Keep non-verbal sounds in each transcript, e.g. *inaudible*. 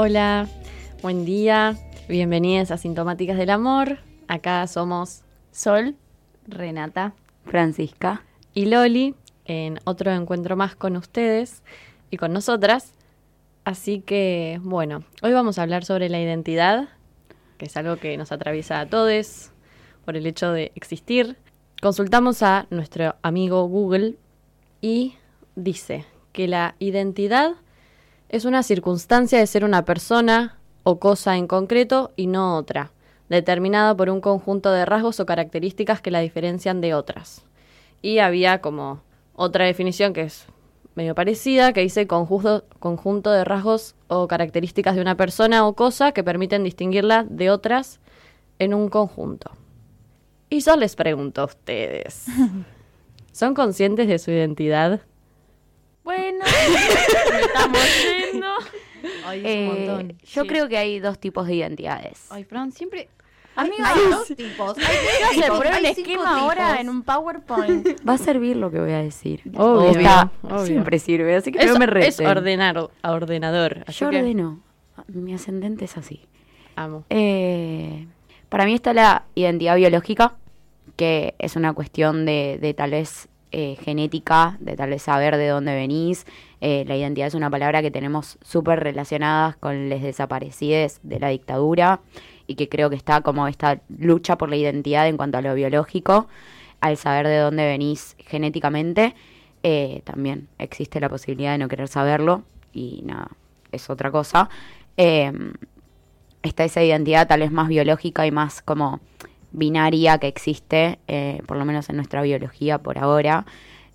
Hola, buen día, bienvenidas a Sintomáticas del Amor. Acá somos Sol, Renata, Francisca y Loli en otro encuentro más con ustedes y con nosotras. Así que, bueno, hoy vamos a hablar sobre la identidad, que es algo que nos atraviesa a todos por el hecho de existir. Consultamos a nuestro amigo Google y dice que la identidad es una circunstancia de ser una persona o cosa en concreto y no otra, determinada por un conjunto de rasgos o características que la diferencian de otras. Y había como otra definición que es medio parecida, que dice conjunto, conjunto de rasgos o características de una persona o cosa que permiten distinguirla de otras en un conjunto. Y yo les pregunto a ustedes, *laughs* ¿son conscientes de su identidad? Bueno, *laughs* estamos yendo. Ay, es un Eh, montón. Yo sí. creo que hay dos tipos de identidades. Ay, Fran, siempre. Amiga, hay dos tipos. Hay Se prueba cinco esquema ahora en un PowerPoint. *laughs* va a servir lo que voy a decir. Obvio, Está- obvio. Siempre sirve, así que Es, no me es reten. ordenar, a ordenador. Así Yo que ordeno. Mi ascendente es así. amo. Eh, para mí está la identidad biológica, que es una cuestión de, de tal vez eh, genética, de tal vez saber de dónde venís. Eh, la identidad es una palabra que tenemos súper relacionadas con les desaparecidos de la dictadura y que creo que está como esta lucha por la identidad en cuanto a lo biológico, al saber de dónde venís genéticamente. eh, también existe la posibilidad de no querer saberlo y nada, es otra cosa. Eh, está esa identidad tal vez más biológica y más como binaria que existe, eh, por lo menos en nuestra biología por ahora,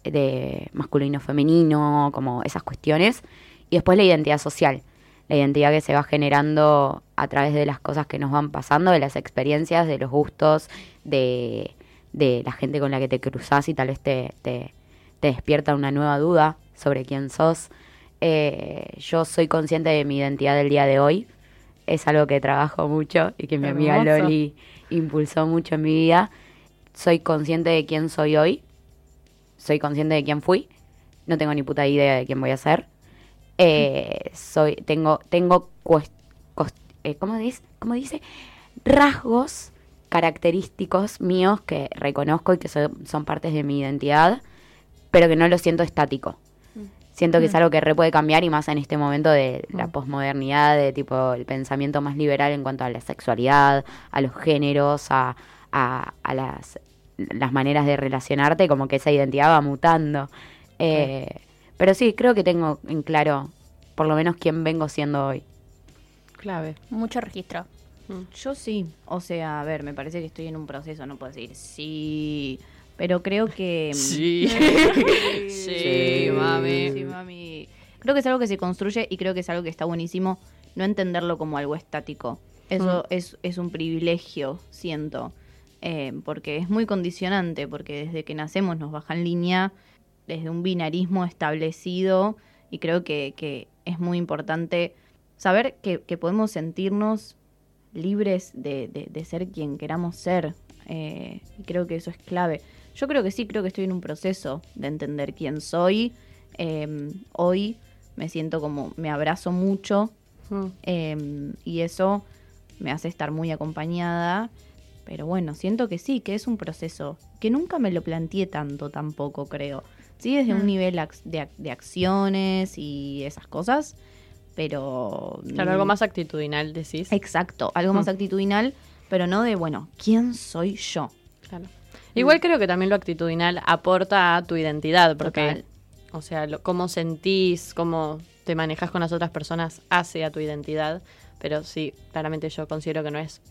de masculino-femenino, como esas cuestiones. Y después la identidad social, la identidad que se va generando a través de las cosas que nos van pasando, de las experiencias, de los gustos, de, de la gente con la que te cruzas y tal vez te, te, te despierta una nueva duda sobre quién sos. Eh, yo soy consciente de mi identidad del día de hoy. Es algo que trabajo mucho y que mi amiga. Loli impulsó mucho en mi vida. Soy consciente de quién soy hoy. Soy consciente de quién fui. No tengo ni puta idea de quién voy a ser. Eh, soy, tengo, tengo eh, ¿cómo, dice? ¿cómo dice? Rasgos característicos míos que reconozco y que son partes de mi identidad, pero que no lo siento estático. Siento que es algo que re puede cambiar y más en este momento de la posmodernidad, de tipo el pensamiento más liberal en cuanto a la sexualidad, a los géneros, a, a- a las, las maneras de relacionarte, como que esa identidad va mutando. Eh, Pero sí, creo que tengo en claro por lo menos quién vengo siendo hoy. Clave. Mucho registro. Yo sí. O sea, a ver, me parece que estoy en un proceso, no puedo decir sí. Pero creo que. *laughs* Sí. Sí, mami. Sí, mami. Creo que es algo que se construye y creo que es algo que está buenísimo no entenderlo como algo estático. Eso es, es un privilegio, siento. eh, porque es muy condicionante, porque desde que nacemos nos bajan línea desde un binarismo establecido y creo que, que es muy importante saber que, que podemos sentirnos libres de, de- de ser quien queramos ser. eh, y creo que eso es clave. Yo creo que sí, creo que estoy en un proceso de entender quién soy. Eh, hoy me siento como, me abrazo mucho Mm. eh, y eso me hace estar muy acompañada. Pero bueno, siento que sí, que es un proceso que nunca me lo planteé tanto tampoco, creo. Sí, desde un nivel ac- de, ac- de acciones y esas cosas, pero... Claro, algo más actitudinal, decís. Exacto, algo más Mm. actitudinal, pero no de, bueno, ¿quién soy yo? Claro. Igual creo que también lo actitudinal aporta a tu identidad, porque, Total. o sea, lo- cómo sentís, cómo te manejas con las otras personas hace a tu identidad. Pero sí, claramente yo considero que no es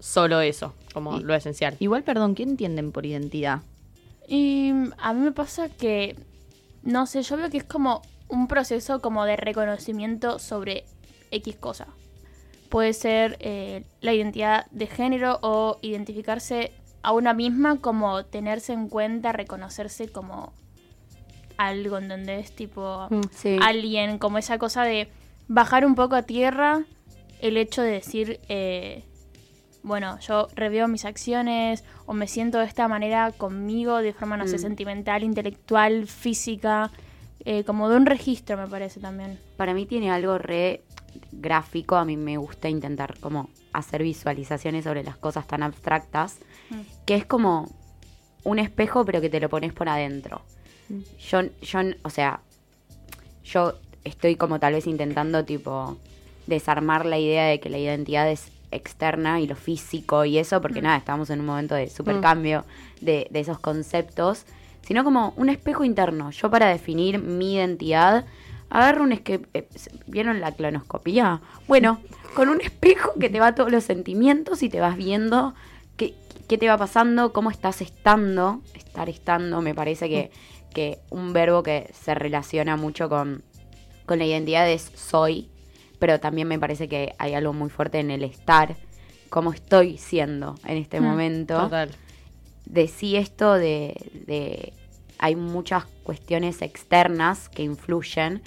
solo eso, como Y- lo esencial. Igual, perdón, ¿qué entienden por identidad? Y mm, a mí me pasa que, no sé, yo veo que es como un proceso como de reconocimiento sobre X cosa. Puede ser eh, la identidad de género o identificarse a una misma como tenerse en cuenta, reconocerse como algo, en donde es tipo Mm. Sí. alguien, como esa cosa de bajar un poco a tierra el hecho de decir, eh, bueno, yo reveo mis acciones o me siento de esta manera conmigo de forma, no sé, Mm. sentimental, intelectual, física, eh, como de un registro me parece también. Para mí tiene algo re gráfico, a mí me gusta intentar como hacer visualizaciones sobre las cosas tan abstractas, Mm. que es como un espejo pero que te lo pones por adentro. Mm. Yo, yo, o sea, yo estoy como tal vez intentando tipo desarmar la idea de que la identidad es externa y lo físico y eso, porque nada, estamos en un momento de supercambio de, de esos conceptos, sino como un espejo interno. Yo para definir mi identidad, agarro un esque eh, ¿Vieron la clonoscopía? Bueno, con un espejo que te va todos los sentimientos y te vas viendo qué, qué te va pasando, cómo estás estando, estar estando, me parece que, que un verbo que se relaciona mucho con, con la identidad es soy, pero también me parece que hay algo muy fuerte en el estar, cómo estoy siendo en este Mm, momento. Total. De sí esto de, de- Hay muchas cuestiones externas que influyen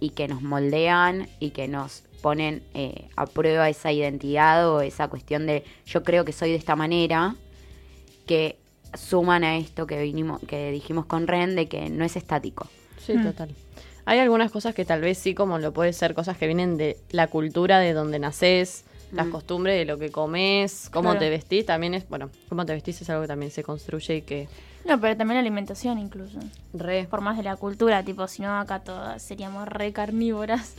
y que nos moldean y que nos ponen eh, a prueba esa identidad o esa cuestión de yo creo que soy de esta manera, que suman a esto que vinimos, que dijimos con Ren, de que no es estático. Sí, Mm. total. Hay algunas cosas que tal vez sí, como lo puede ser, cosas que vienen de la cultura de donde naces, las Mm. costumbres de lo que comes, cómo Claro. te vestís, también es, bueno, cómo te vestís es algo que también se construye y que No, pero también la alimentación incluso. re... Por más de la cultura, tipo, si no acá todas seríamos re carnívoras.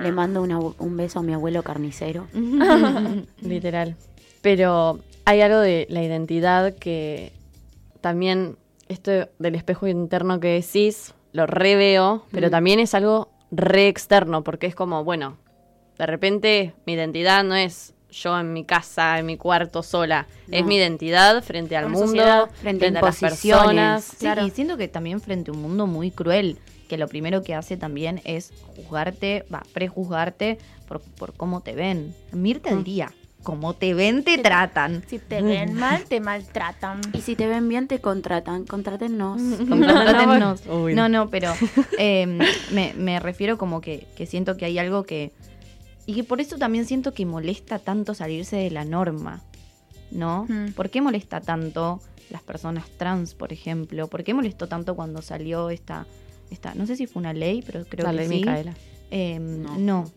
Le mando una- un beso a mi abuelo carnicero. *laughs* Literal. Pero hay algo de la identidad que también, esto del espejo interno que decís, lo reveo, pero Mm. también es algo re externo, porque es como, bueno, de repente mi identidad no es yo en mi casa, en mi cuarto sola, es mi identidad frente al mundo, sociedad, frente a frente a las personas. Sí, Claro. y siento que también frente a un mundo muy cruel, que lo primero que hace también es juzgarte, va, prejuzgarte por, por cómo te ven. Mirta Mm. diría, como te ven, te tratan. Si te ven *laughs* mal, te maltratan. Y si te ven bien, te contratan. Contrátennos. *laughs* Contrátennos. *laughs* No, no, pero eh, me, me refiero como que, que siento que hay algo que... Y que por eso también siento que molesta tanto salirse de la norma, ¿no? Mm. ¿Por qué molesta tanto las personas trans, por ejemplo? ¿Por qué molestó tanto cuando salió esta... esta no sé si fue una ley, pero creo La que ley sí. Micaela. Eh, No. no,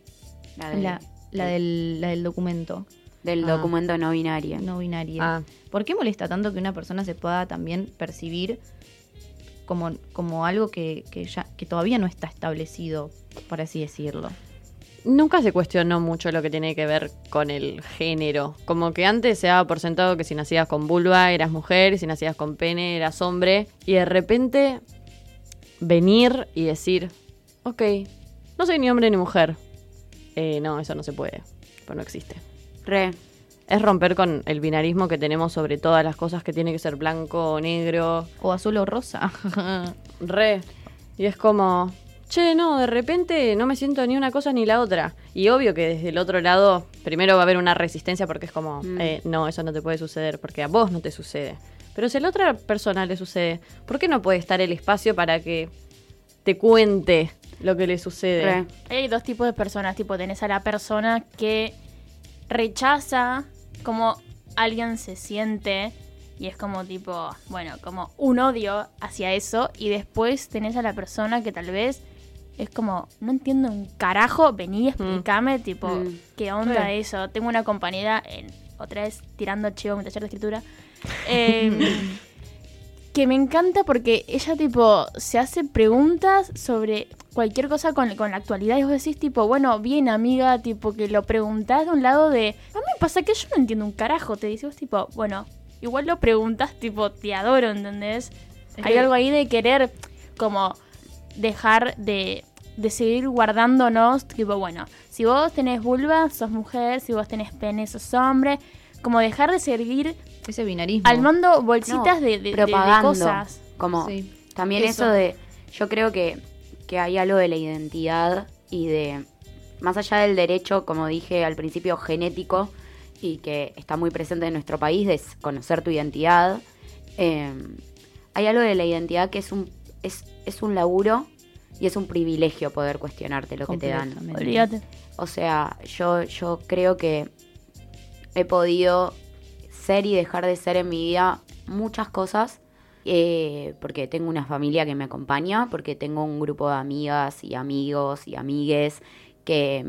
La de- la, la del, la del documento del Ah. documento no binario. no binario. Ah, ¿Por qué molesta tanto que una persona se pueda también percibir como, como algo que, que ya, que todavía no está establecido, por así decirlo? Nunca se cuestionó mucho lo que tiene que ver con el género. Como que antes se daba por sentado que si nacías con vulva eras mujer y si nacías con pene eras hombre. Y de repente venir y decir, ok, no soy ni hombre ni mujer. Eh, no, eso no se puede. Pues no existe. Re. Es romper con el binarismo que tenemos sobre todas las cosas que tiene que ser blanco o negro. O azul o rosa. *laughs* Re. Y es como, che, no, de repente no me siento ni una cosa ni la otra. Y obvio que desde el otro lado, primero va a haber una resistencia porque es como, Mm. eh, no, eso no te puede suceder porque a vos no te sucede. Pero si a la otra persona le sucede, ¿por qué no puede estar el espacio para que te cuente lo que le sucede? Re. Hay dos tipos de personas, tipo tenés a la persona que rechaza cómo alguien se siente y es como tipo, bueno, como un odio hacia eso y después tenés a la persona que tal vez es como, no entiendo un carajo, vení, explícame, tipo, Mm. qué onda eso. Tengo una compañera, en, otra vez tirando chivo en mi taller de escritura, *laughs* eh, que me encanta porque ella tipo se hace preguntas sobre cualquier cosa con, con la actualidad y vos decís tipo, bueno, bien amiga, tipo que lo preguntás de un lado de, a mí me pasa que yo no entiendo un carajo, te dices vos tipo, bueno, igual lo preguntas tipo, te adoro, ¿entendés? Hay que- algo ahí de querer como dejar de, de seguir guardándonos, tipo, bueno, si vos tenés vulva, sos mujer, si vos tenés pene, sos hombre, como dejar de seguir Ese binarismo. armando bolsitas No, de, de- de- de propagando. cosas. Como Sí. también Eso. eso. de, yo creo que, que hay algo de la identidad y de, más allá del derecho, como dije al principio, genético y que está muy presente en nuestro país, de conocer tu identidad, eh, hay algo de la identidad que es un, es, es un laburo y es un privilegio poder cuestionarte lo que te dan. Olvídate. O sea, yo, yo creo que he podido ser y dejar de ser en mi vida muchas cosas. eh, porque tengo una familia que me acompaña, porque tengo un grupo de amigas y amigos y amigues que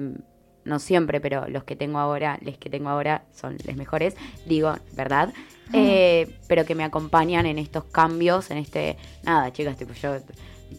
no siempre, pero los que tengo ahora, les que tengo ahora son los mejores, digo, ¿verdad? Eh, pero que me acompañan en estos cambios, en este, nada, chicas, tipo yo,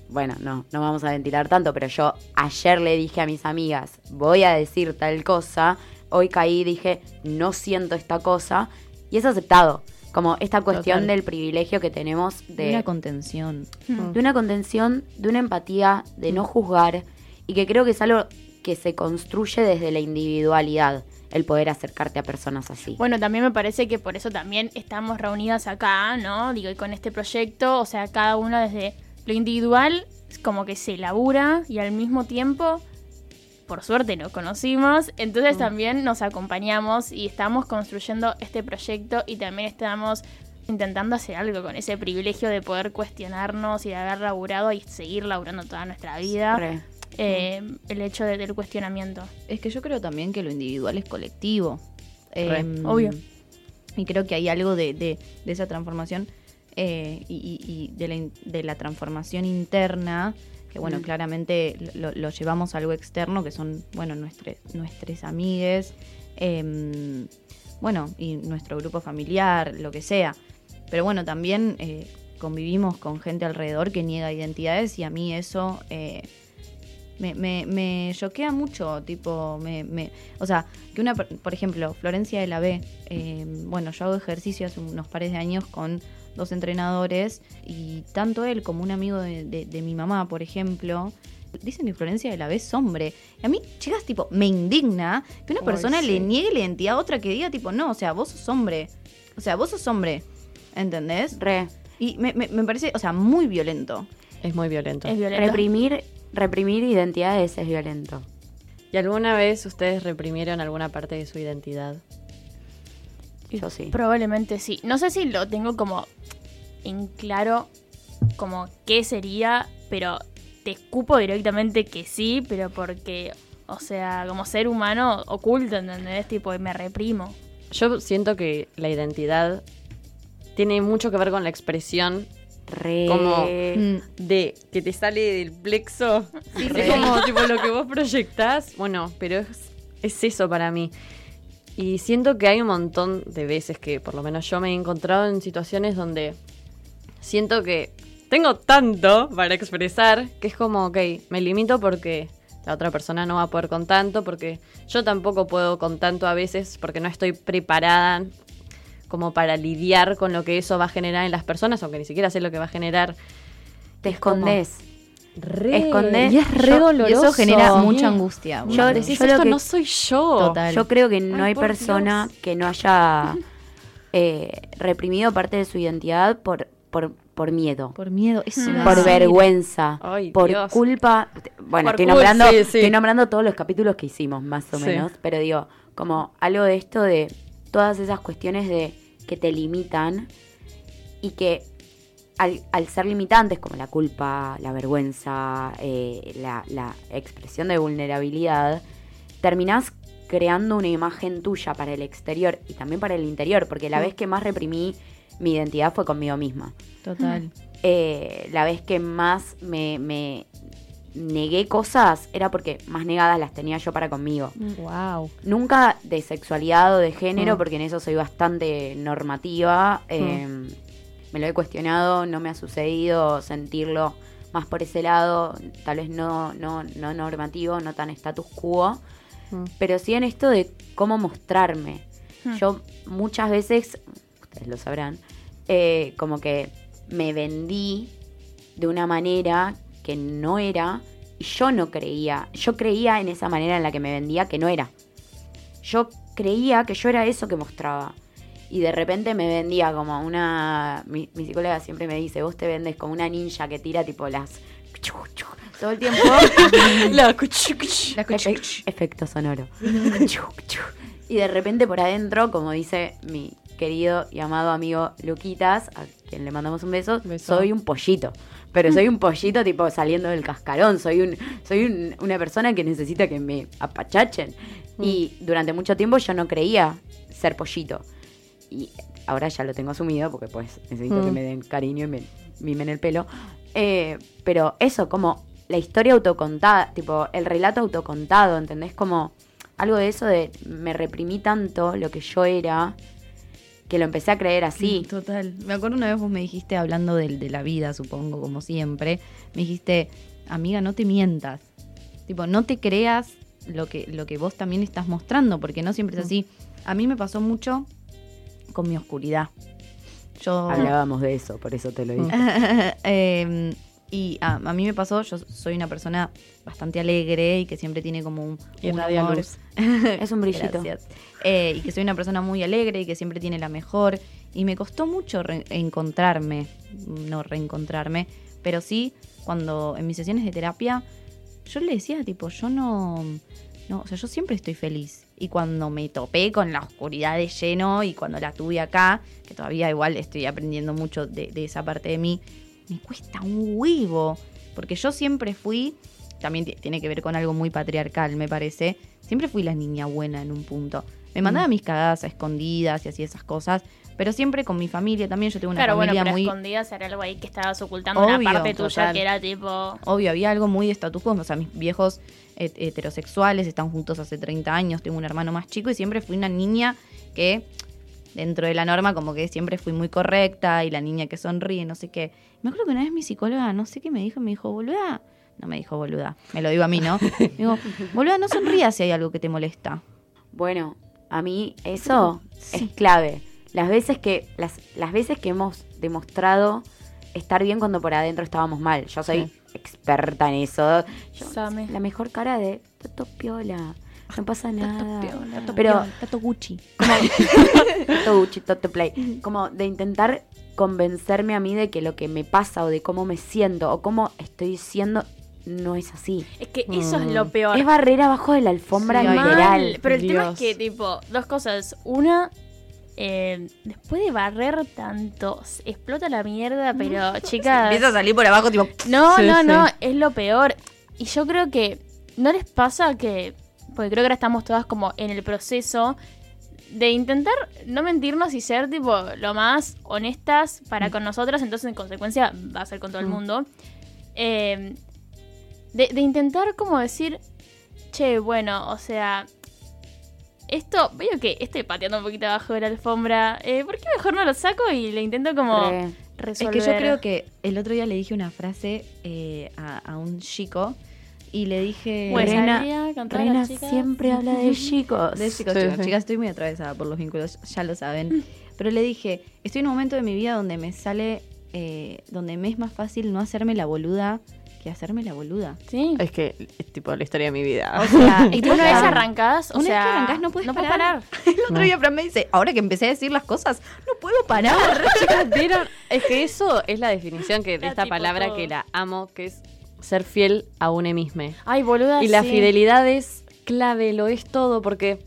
bueno, no, no vamos a ventilar tanto, pero yo ayer le dije a mis amigas, voy a decir tal cosa, hoy caí y dije, no siento esta cosa, y es aceptado. Como esta cuestión Total. del privilegio que tenemos De de, una contención. de una contención, de una empatía, de no juzgar, y que creo que es algo que se construye desde la individualidad, el poder acercarte a personas así. Bueno, también me parece que por eso también estamos reunidas acá, ¿no? Digo, y con este proyecto, o sea, cada uno desde lo individual, como que se labura y al mismo tiempo, por suerte nos conocimos, entonces también nos acompañamos y estamos construyendo este proyecto y también estamos intentando hacer algo con ese privilegio de poder cuestionarnos y de haber laburado y seguir laburando toda nuestra vida. Eh, el hecho de- del cuestionamiento. Es que yo creo también que lo individual es colectivo. Em, Obvio. Y creo que hay algo de, de- de esa transformación eh, y, y- y de, la, de la transformación interna, que bueno, Mm. claramente lo, lo llevamos a algo externo, que son, bueno, nuestre- nuestras amigues, em, bueno, y nuestro grupo familiar, lo que sea. Pero bueno, también eh, convivimos con gente alrededor que niega identidades y a mí eso eh, me, me, me choquea mucho, tipo, me, me- o sea, que una, per- por ejemplo, Florencia de la B, eh, bueno, yo hago ejercicio hace unos pares de años con dos entrenadores y tanto él como un amigo de, de- de mi mamá, por ejemplo, dicen que Florencia de la B es hombre. Y a mí, chicas, tipo, me indigna que una Ay, persona sí. le niegue la identidad a otra que diga, tipo, no, o sea, vos sos hombre. O sea, vos sos hombre. ¿Entendés? Re. Y me, me- me parece, o sea, muy violento. Es muy violento. Es violento. Reprimir, reprimir identidades es violento. ¿Y alguna vez ustedes reprimieron alguna parte de su identidad? Yo sí. Probablemente sí. No sé si lo tengo como en claro como qué sería, pero te escupo directamente que sí, pero porque, o sea, como ser humano oculto, ¿entendés? Tipo, me reprimo. Yo siento que la identidad tiene mucho que ver con la expresión Re. Como- Mm. de que te sale del plexo. Sí, Es como *laughs* tipo lo que vos proyectás. Bueno, pero es, es eso para mí. Y siento que hay un montón de veces que por lo menos yo me he encontrado en situaciones donde siento que tengo tanto para expresar que es como, ok, me limito porque la otra persona no va a poder con tanto, porque yo tampoco puedo con tanto a veces porque no estoy preparada como para lidiar con lo que eso va a generar en las personas, aunque ni siquiera sé lo que va a generar. Te escondes. Re, Escondés. Y es re Yo- doloroso. Y eso genera Sí. mucha angustia. Yo- bueno. Decís, yo lo esto que- no soy yo. Total. Yo creo que no Ay, hay persona Dios. que no haya eh, reprimido parte de su identidad por, por, por miedo, Por miedo, eso Mm. por vergüenza, Ay, por Dios. culpa. Bueno, Por estoy nombrando, sí, sí. estoy nombrando todos los capítulos que hicimos, más o Sí. menos, pero digo, como algo de esto de todas esas cuestiones de que te limitan y que al, al ser limitantes como la culpa, la vergüenza, eh, la, la expresión de vulnerabilidad, terminás creando una imagen tuya para el exterior y también para el interior, porque la vez que más reprimí mi identidad fue conmigo misma. Total. Eh, la vez que más me, me negué cosas era porque más negadas las tenía yo para conmigo. Wow. Nunca de sexualidad o de género, Mm. porque en eso soy bastante normativa. eh, me lo he cuestionado, no me ha sucedido sentirlo más por ese lado, tal vez no, no, no normativo, no tan status quo, Mm. pero sí en esto de cómo mostrarme. Yo muchas veces, ustedes lo sabrán, eh, como que me vendí de una manera que no era y yo no creía, yo creía en esa manera en la que me vendía que no era. Yo creía que yo era eso que mostraba. Y de repente me vendía como una... Mi, mi psicóloga siempre me dice, vos te vendes como una ninja que tira tipo las... Todo el tiempo. *laughs* La Efe- efecto sonoro. *laughs* y de repente por adentro, como dice mi querido y amado amigo Luquitas, a quien le mandamos un beso, Beso. soy un pollito. Pero soy un pollito tipo saliendo del cascarón. Soy un, soy un- una persona que necesita que me apachachen. Y durante mucho tiempo yo no creía ser pollito. Y ahora ya lo tengo asumido porque pues necesito Mm. que me den cariño y me mimen el pelo. Eh, pero eso, como la historia autocontada, tipo el relato autocontado, ¿entendés? Como algo de eso de me reprimí tanto lo que yo era que lo empecé a creer así. Total. Me acuerdo una vez vos me dijiste, hablando del- de, la vida, supongo, como siempre, me dijiste, amiga, no te mientas. Tipo, no te creas lo que, lo que vos también estás mostrando, porque no siempre es así. A mí me pasó mucho con mi oscuridad. Yo... Hablábamos de eso, por eso te lo dije. *laughs* Eh, y a, a mí me pasó, yo soy una persona bastante alegre y que siempre tiene como un, Y un humor. luz. *laughs* Es un brillito. Gracias. Eh, y que soy una persona muy alegre y que siempre tiene la mejor. Y me costó mucho re- encontrarme, no reencontrarme, pero sí cuando en mis sesiones de terapia yo le decía tipo, yo no, no, o sea, yo siempre estoy feliz. Y cuando me topé con la oscuridad de lleno y cuando la tuve acá, que todavía igual estoy aprendiendo mucho de, de esa parte de mí, me cuesta un huevo. Porque yo siempre fui, también ti- tiene que ver con algo muy patriarcal, me parece. Siempre fui la niña buena en un punto. Me mandaba mis cagadas a escondidas y así esas cosas. Pero siempre con mi familia también. Yo tengo una Claro, bueno, familia pero muy. escondidas era algo ahí que estabas ocultando Obvio, una parte tuya total. que era tipo. Obvio, había algo muy de status quo. O sea, mis viejos het- heterosexuales están juntos hace 30 años. Tengo un hermano más chico y siempre fui una niña que, dentro de la norma, como que siempre fui muy correcta y la niña que sonríe, no sé qué. Me acuerdo que una vez mi psicóloga, no sé qué me dijo, me dijo, boluda. No me dijo boluda, me lo digo a mí, ¿no? *laughs* Me dijo, boluda, no sonrías si hay algo que te molesta. Bueno, a mí eso es clave. Las veces que las, las veces que hemos demostrado estar bien cuando por adentro estábamos mal. Yo soy experta en eso. Yo- la mejor cara de Toto Piola. No pasa nada. Tato Pero Tato Gucci. *laughs* Toto Gucci, Toto Play. Como de intentar convencerme a mí de que lo que me pasa o de cómo me siento o cómo estoy siendo no es así. Es que eso es Mm. lo peor. Es barrera abajo de la alfombra Sí, literal. Mal, Pero el tema es que, tipo, dos cosas. Una, eh, después de barrer tanto, se explota la mierda, pero *laughs* chicas. Empieza a salir por abajo, tipo. No, Sí, no, sí. no, es lo peor. Y yo creo que no les pasa que, porque creo que ahora estamos todas como en el proceso de intentar no mentirnos y ser tipo lo más honestas para con nosotras, entonces en consecuencia va a ser con todo el Mm. mundo. Eh, de, de intentar como decir, che, bueno, o sea, esto, veo que estoy pateando un poquito abajo de la alfombra, eh, ¿por qué mejor no lo saco y le intento como Re. Es resolver? que yo creo que el otro día le dije una frase eh, a, a un chico y le dije. Pues, Rena- Rena chicas. siempre habla de *laughs* chicos. De chicos, Sí, chicos, sí. chicas, estoy muy atravesada por los vínculos, ya lo saben. Pero le dije, estoy en un momento de mi vida donde me sale, eh, donde me es más fácil no hacerme la boluda que hacerme la boluda. Sí. Es que es tipo la historia de mi vida. O sea, *laughs* Y tú una vez arrancás, o Una vez que arrancás no puedes parar. *laughs* El otro día Fran me dice, ahora que empecé a decir las cosas, no puedo parar. Chicas, ¿vieron? Es que eso es la definición que de esta palabra todo. que la amo, que es ser fiel a uno mismo. Ay, boluda, Y la sí. fidelidad es clave, lo es todo, porque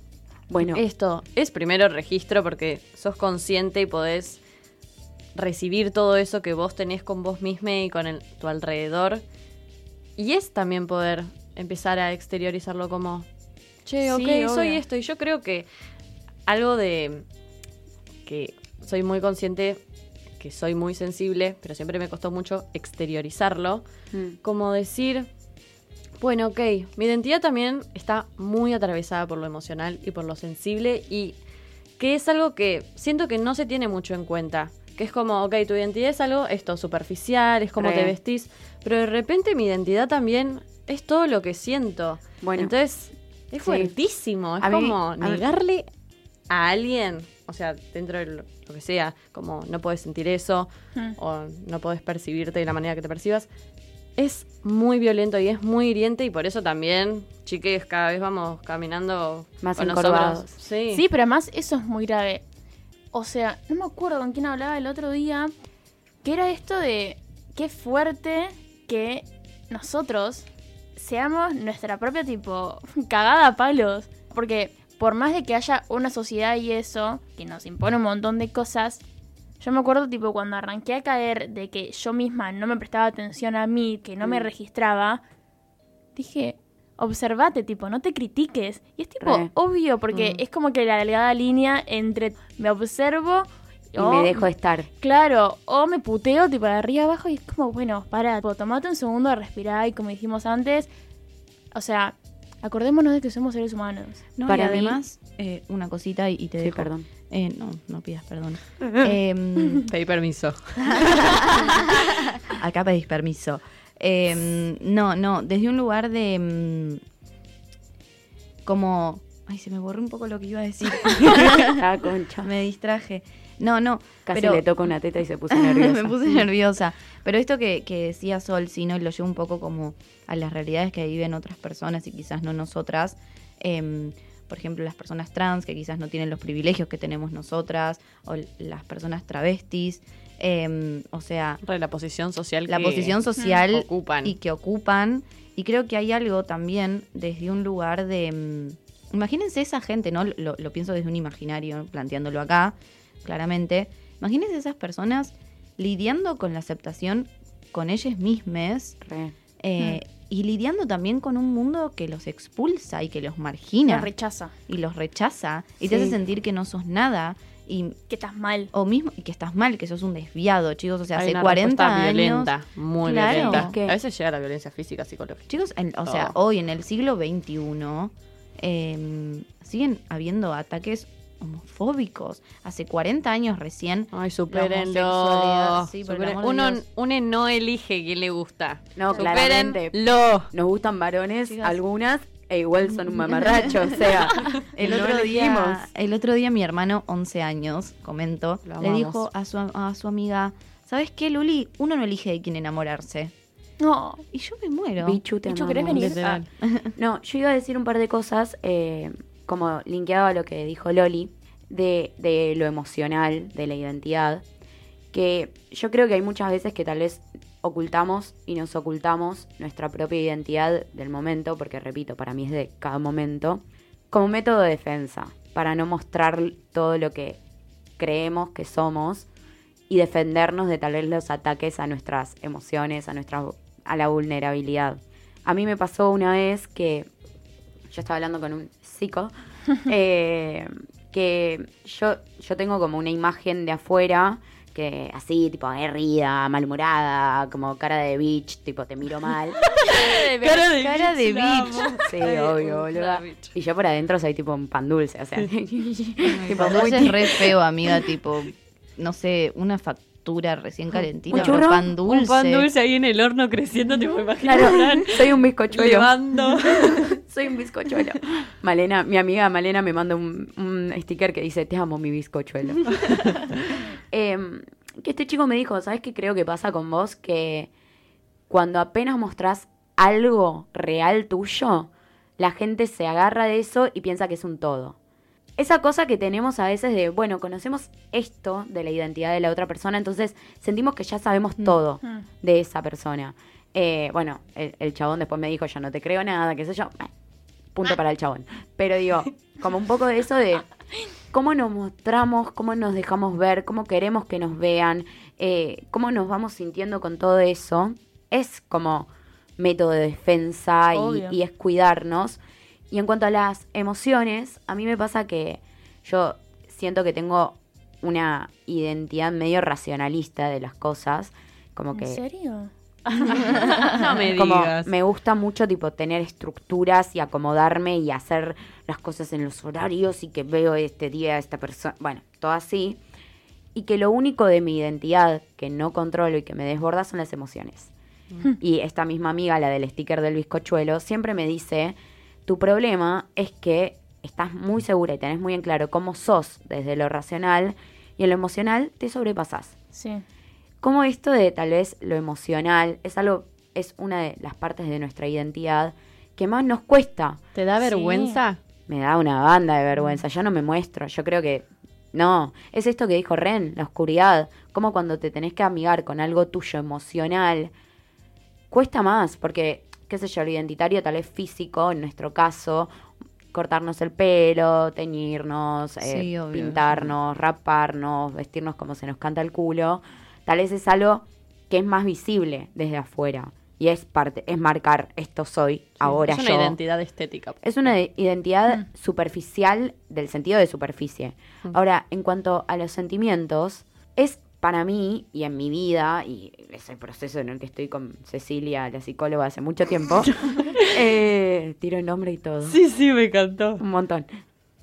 Bueno, esto es primero registro, porque sos consciente y podés recibir todo eso que vos tenés con vos misma y con el- tu alrededor. Y es también poder empezar a exteriorizarlo como, che, Sí, ok, soy esto. Y yo creo que algo de que soy muy consciente, que soy muy sensible, pero siempre me costó mucho exteriorizarlo mm, como decir, bueno, ok, mi identidad también está muy atravesada por lo emocional y por lo sensible y que es algo que siento que no se tiene mucho en cuenta. Que es como, ok, tu identidad es algo, esto, superficial, es como Re. te vestís, pero de repente mi identidad también es todo lo que siento. Bueno. Entonces, es Sí. fuertísimo, es A como a mí- negarle a alguien, o sea, dentro de lo que sea, como no puedes sentir eso, Mm. o no podés percibirte de la manera que te percibas, es muy violento y es muy hiriente y por eso también, chiques, cada vez vamos caminando Más con encorvados. hombros- Sí. Sí, pero además eso es muy grave. O sea, no me acuerdo con quién hablaba el otro día, que era esto de qué fuerte que nosotros seamos nuestra propia tipo *laughs* cagada a palos. Porque por más de que haya una sociedad y eso, que nos impone un montón de cosas, yo me acuerdo tipo cuando arranqué a caer de que yo misma no me prestaba atención a mí, que no me Mm. registraba, dije, observate, tipo, no te critiques. Y es tipo Re. obvio, porque Mm. es como que la delgada línea entre me observo y o- me dejo de estar. Claro, o me puteo tipo de arriba abajo y es como, bueno, para, tomate un segundo a respirar y como dijimos antes, o sea, Acordémonos de que somos seres humanos. No, Para y mí- además, eh, una cosita y, y te Sí, dejo. perdón. Eh, no, no pidas perdón. *laughs* Em, Pedí permiso. *laughs* acá pedís permiso. Em, no, no, desde un lugar de... mm, como... Ay, se me borró un poco lo que iba a decir. *laughs* Ah, concha. me distraje. No, no. Casi pero- le toco una teta y se puso nerviosa. *laughs* me puse nerviosa. Pero esto que, que decía Sol, sí, ¿no? Y lo llevo un poco como a las realidades que viven otras personas y quizás no nosotras. Em, por ejemplo, las personas trans que quizás no tienen los privilegios que tenemos nosotras, o las personas travestis. em, o sea, La posición social la que posición social ocupan. y que ocupan. Y creo que hay algo también desde un lugar de... mm, imagínense esa gente, ¿no? Lo, lo pienso desde un imaginario, planteándolo acá, claramente. Imagínense esas personas lidiando con la aceptación con ellas mismas Re. eh, y lidiando también con un mundo que los expulsa y que los margina La rechaza. y los rechaza y te hace sentir que no sos nada y Que estás mal. o mismo y que estás mal, que sos un desviado, chicos, o sea, Hay hace una 40 respuesta años violenta, muy Claro. violenta. Es que- A veces llega la violencia física, psicológica. Chicos, en- o sea, hoy en el siglo XXI eh, siguen habiendo ataques homofóbicos. Hace 40 años recién. Ay, supérenlo. sí, Uno, uno no elige quién le gusta. No, claramente. Supérenlo. Nos gustan varones, Chicas. algunas, e igual son un *laughs* mamarracho. o sea, El otro, día, el otro día mi hermano, 11 años, comento, Lo le dijo a su, a su amiga, ¿sabes qué, Luli? Uno no elige de quién enamorarse. No. Y yo me muero. Bichu, te Bichu. ¿querés venir? Literal. No, yo iba a decir un par de cosas, eh, como linkeado a lo que dijo Loli, de, de lo emocional, de la identidad, que yo creo que hay muchas veces que tal vez ocultamos y nos ocultamos nuestra propia identidad del momento, porque repito, para mí es de cada momento, como método de defensa, para no mostrar todo lo que creemos que somos y defendernos de tal vez los ataques a nuestras emociones, a nuestra a la vulnerabilidad. A mí me pasó una vez que yo estaba hablando con un eh, que yo, yo tengo como una imagen de afuera, que así, tipo, aguerrida, malhumorada, como cara de bitch, tipo, te miro mal. *laughs* Cara de Cara de bitch. Sí, obvio, bitch. Y yo por adentro soy tipo un pan dulce, o sea, *laughs* tipo, Tipo, muy es re feo, amiga, tipo, no sé, una factura recién calentita, ¿Un pero pan dulce. Un pan dulce ahí en el horno creciendo, te puedo imaginar. Claro, soy un bizcochuelo. *laughs* Soy un bizcochuelo. *laughs* Malena, mi amiga Malena me manda un, un sticker que dice, te amo mi bizcochuelo. *laughs* Em, que este chico me dijo, ¿sabes qué creo que pasa con vos? Que cuando apenas mostrás algo real tuyo, la gente se agarra de eso y piensa que es un todo. Esa cosa que tenemos a veces de, bueno, conocemos esto de la identidad de la otra persona, entonces sentimos que ya sabemos todo Mm. de esa persona. Eh, bueno, el, el chabón después me dijo, yo no te creo nada, qué sé yo. Punto para el chabón. Pero digo, como un poco de eso de cómo nos mostramos, cómo nos dejamos ver, cómo queremos que nos vean, eh, cómo nos vamos sintiendo con todo eso, es como método de defensa y es cuidarnos. Y en cuanto a las emociones, a mí me pasa que yo siento que tengo una identidad medio racionalista de las cosas, como que ¿En serio? *laughs* No me *laughs* como digas. me gusta mucho tipo tener estructuras y acomodarme y hacer las cosas en los horarios y que veo este día a esta persona, bueno, todo así. Y que lo único de mi identidad que no controlo y que me desborda son las emociones. Y esta misma amiga, la del sticker del bizcochuelo, siempre me dice, tu problema es que estás muy segura y tenés muy en claro cómo sos desde lo racional y en lo emocional te sobrepasás Sí. cómo esto de tal vez lo emocional es algo, es una de las partes de nuestra identidad que más nos cuesta. ¿Te da Sí. vergüenza? Me da una banda de vergüenza, yo no me muestro, yo creo que no, es esto que dijo Ren, la oscuridad, como cuando te tenés que amigar con algo tuyo emocional, cuesta más, porque, qué sé yo, lo identitario tal vez físico, en nuestro caso, cortarnos el pelo, teñirnos, eh, obvio, pintarnos, raparnos, vestirnos como se nos canta el culo, tal vez es algo que es más visible desde afuera. Y es parte, es marcar esto soy, ahora es una yo. identidad estética. Es una de- identidad superficial del sentido de superficie. Mm. Ahora, en cuanto a los sentimientos, es para mí y en mi vida, y es el proceso en el que estoy con Cecilia, la psicóloga, hace mucho tiempo, *laughs* eh, tiro el nombre y todo. Sí, sí, me encantó. Un montón.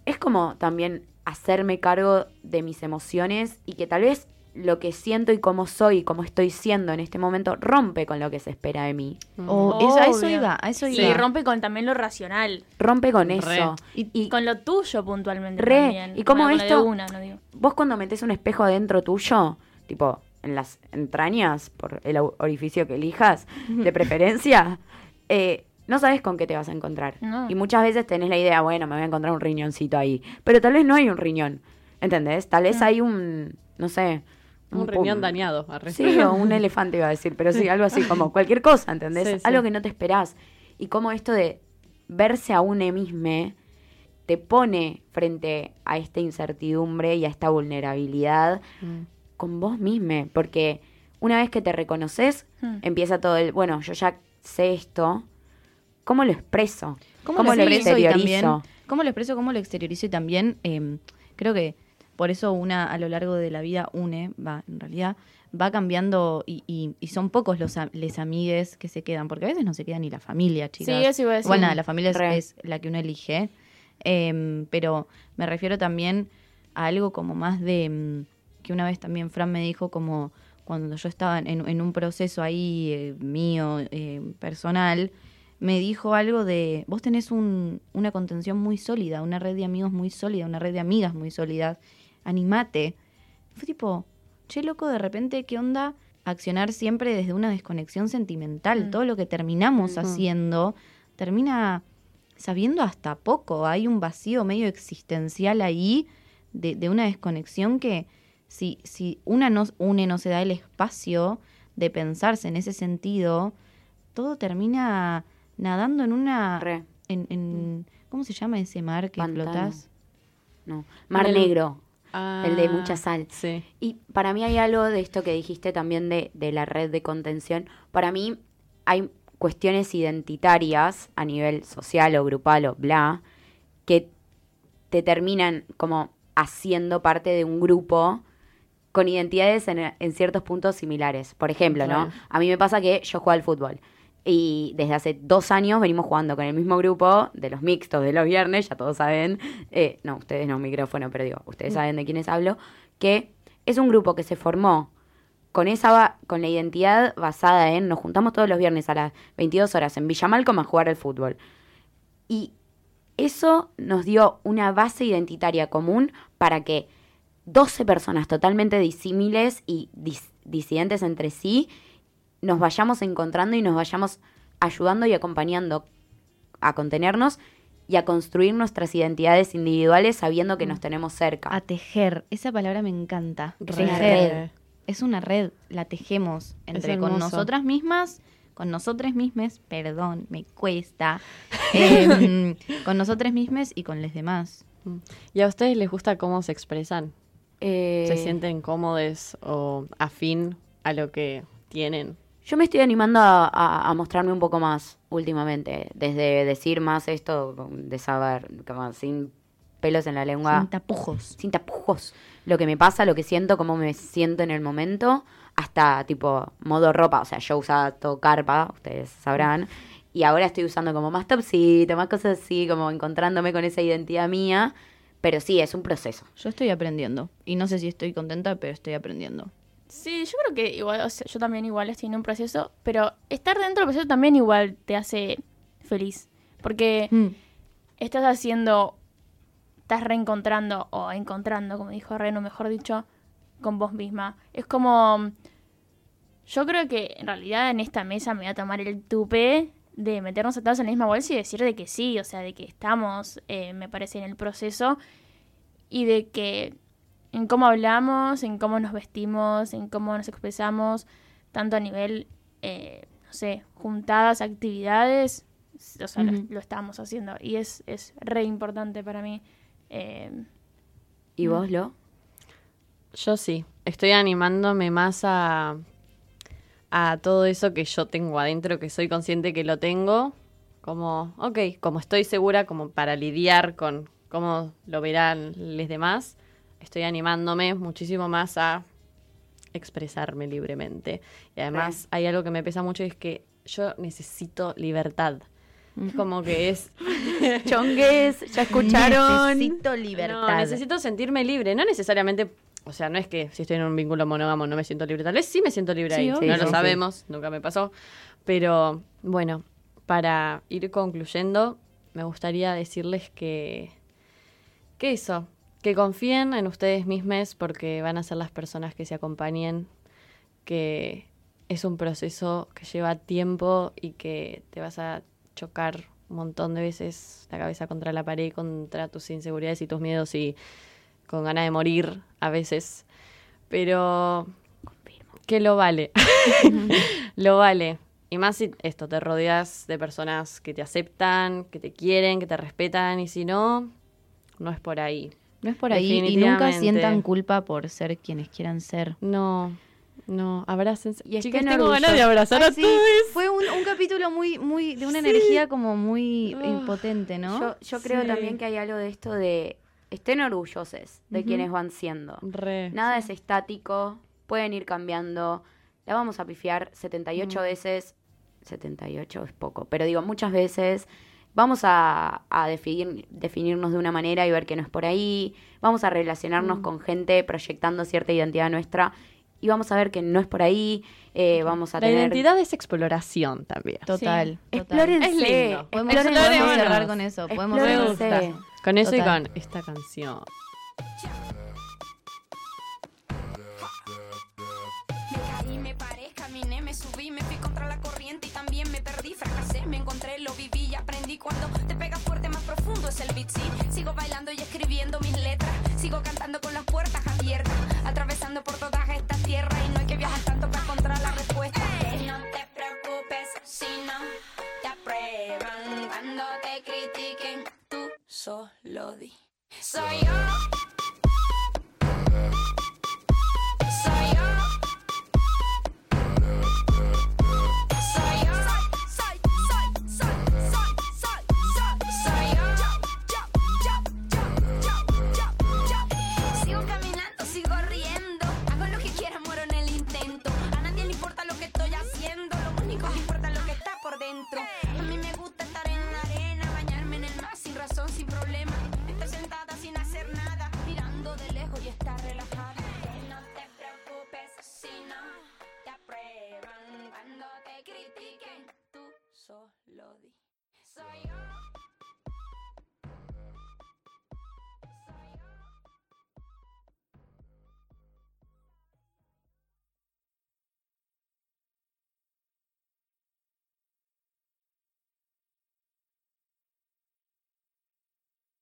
Es como también hacerme cargo de mis emociones y que tal vez lo que siento y cómo soy y cómo estoy siendo en este momento rompe con lo que se espera de mí. O eso- a eso iba, a eso Sí, iba. rompe con también lo racional. Rompe con Re. eso. Y- Y Con lo tuyo puntualmente Re. también. Y como Bueno, esto- una, no digo. vos cuando metes un espejo adentro tuyo, tipo en las entrañas, por el orificio que elijas, de preferencia, *laughs* eh, no sabes con qué te vas a encontrar. No. Y muchas veces tenés la idea, bueno, me voy a encontrar un riñoncito ahí. Pero tal vez no hay un riñón, ¿entendés? Tal vez No. hay un, no sé... Un riñón dañado. arre. Sí, o un elefante iba a decir, pero sí, algo así como *laughs* cualquier cosa, ¿entendés? Sí, sí. Algo que no te esperás. Y como esto de verse a uno mismo te pone frente a esta incertidumbre y a esta vulnerabilidad Mm. Con vos mismo, porque una vez que te reconoces, Hmm. empieza todo el, bueno, yo ya sé esto, ¿cómo lo expreso? ¿Cómo, ¿Cómo lo lo expreso y exteriorizo? también? ¿Cómo lo expreso? ¿Cómo lo exteriorizo? Y también eh, creo que por eso una a lo largo de la vida une, va, en realidad, va cambiando y, y- y son pocos los a- les amigues que se quedan, porque a veces no se queda ni la familia, chicas. Sí, eso iba a decir. Nada, la familia es, la que uno elige. Em, pero me refiero también a algo como más de mm, que una vez también Fran me dijo como cuando yo estaba en, en un proceso ahí eh, mío, eh, personal, me dijo algo de, vos tenés un- una contención muy sólida, una red de amigos muy sólida, una red de amigas muy sólida, animate. Fue tipo, che loco, de repente, ¿qué onda? Accionar siempre desde una desconexión sentimental. Mm. Todo lo que terminamos haciendo termina sabiendo hasta poco. Hay un vacío medio existencial ahí de, de una desconexión que si, si una no une, no se da el espacio de pensarse en ese sentido, todo termina nadando en una... Re, En, en- ¿Cómo se llama ese mar que Pantano. flotas? no. Mar El- Negro, Ah, el de mucha sal. Sí. Y para mí hay algo de esto que dijiste también de, de la red de contención. Para mí hay cuestiones identitarias a nivel social o grupal o bla, que te terminan como haciendo parte de un grupo con identidades en, en ciertos puntos similares. Por ejemplo, ¿no? A mí me pasa que yo juego al fútbol. Y desde hace dos años venimos jugando con el mismo grupo de los mixtos de los viernes, ya todos saben, eh, no, ustedes no, micrófono, pero digo, ustedes saben de quiénes hablo, que es un grupo que se formó con esa con la identidad basada en nos juntamos todos los viernes a las 22 horas en Villa Malcom a jugar al fútbol. Y eso nos dio una base identitaria común para que 12 personas totalmente disímiles y dis- disidentes entre sí nos vayamos encontrando y nos vayamos ayudando y acompañando a contenernos y a construir nuestras identidades individuales sabiendo que nos tenemos cerca. A tejer. Esa palabra me encanta. Es Re. una Tejer. Es una red. La tejemos entre con nosotras mismas, con nosotras mismas, perdón, me cuesta. *laughs* em, con nosotras mismas y con los demás. ¿Y a ustedes les gusta cómo se expresan? Eh, ¿Se sienten cómodos o afín a lo que tienen? Yo me estoy animando a, a- a mostrarme un poco más últimamente, desde decir más esto, de saber, como sin pelos en la lengua, Sin tapujos. sin tapujos, lo que me pasa, lo que siento, cómo me siento en el momento, hasta tipo modo ropa, o sea, yo usaba todo carpa, ustedes sabrán, y ahora estoy usando como más topsito, más cosas así, como encontrándome con esa identidad mía, pero sí, es un proceso. Yo estoy aprendiendo. Y no sé si estoy contenta, pero estoy aprendiendo. Sí, yo creo que igual, o sea, yo también igual estoy en un proceso, pero estar dentro del proceso también igual te hace feliz. Porque Mm. estás haciendo, estás reencontrando o encontrando, como dijo Reno, mejor dicho, con vos misma. Es como, yo creo que en realidad en esta mesa me voy a tomar el tupe de meternos a todos en la misma bolsa y decir de que sí, o sea, de que estamos, eh, me parece, en el proceso y de que en cómo hablamos, en cómo nos vestimos, en cómo nos expresamos, tanto a nivel, eh, no sé, juntadas, actividades, o sea, lo- estamos haciendo y es, es re importante para mí. eh, ¿Y Mm. vos, Lo? Yo sí, estoy animándome más a, a todo eso que yo tengo adentro, que soy consciente que lo tengo, como, ok, como estoy segura, como para lidiar con cómo lo verán los demás, estoy animándome muchísimo más a expresarme libremente. Y además hay algo que me pesa mucho y es que yo necesito libertad. Es como que es... *laughs* Chongues, ya escucharon. Necesito libertad. No, necesito sentirme libre, no necesariamente, o sea, no es que si estoy en un vínculo monógamo no me siento libre, tal vez sí me siento libre Sí, ahí, obvio. no Sí, lo sí, sabemos, nunca me pasó, pero bueno, para ir concluyendo, me gustaría decirles que, que eso, que confíen en ustedes mismos porque van a ser las personas que se acompañen, que es un proceso que lleva tiempo y que te vas a chocar un montón de veces la cabeza contra la pared, contra tus inseguridades y tus miedos y con ganas de morir a veces. Pero que lo vale. *laughs* lo vale. Y más si esto, te rodeas de personas que te aceptan, que te quieren, que te respetan, y si no, no es por ahí. No es por ahí y nunca sientan culpa por ser quienes quieran ser. No, no, abrácense. Y Chicas, tengo ganas de abrazar Ay, a sí, todos. Fue un, un capítulo muy, muy, de una energía como muy Ah. impotente, ¿no? Yo, yo creo Sí. también que hay algo de esto de estén orgullosos de quienes van siendo. Re. Nada es estático, pueden ir cambiando. La vamos a pifiar 78 veces. 78 es poco, pero digo, muchas veces vamos a, a definir, definirnos de una manera y ver que no es por ahí. Vamos a relacionarnos con gente proyectando cierta identidad nuestra y vamos a ver que no es por ahí. Eh, vamos a La tener. identidad es exploración también. Total, total. Explórense. Es lindo. Podemos, explórense. podemos cerrar con eso. Podemos. Con eso Total. y con esta canción. Me caí, me paré, caminé, me subí, me fui contra la corriente y también me perdí, fracasé, me encontré, lo viví y aprendí. Cuando te pega fuerte, más profundo es el beat, sí. Sigo bailando y escribiendo mis letras, sigo cantando con las puertas abiertas, atravesando por todas estas tierras y no hay que viajar tanto para encontrar la respuesta. No te preocupes si no te aprueban cuando te critiquen, tú solo di. Soy yo.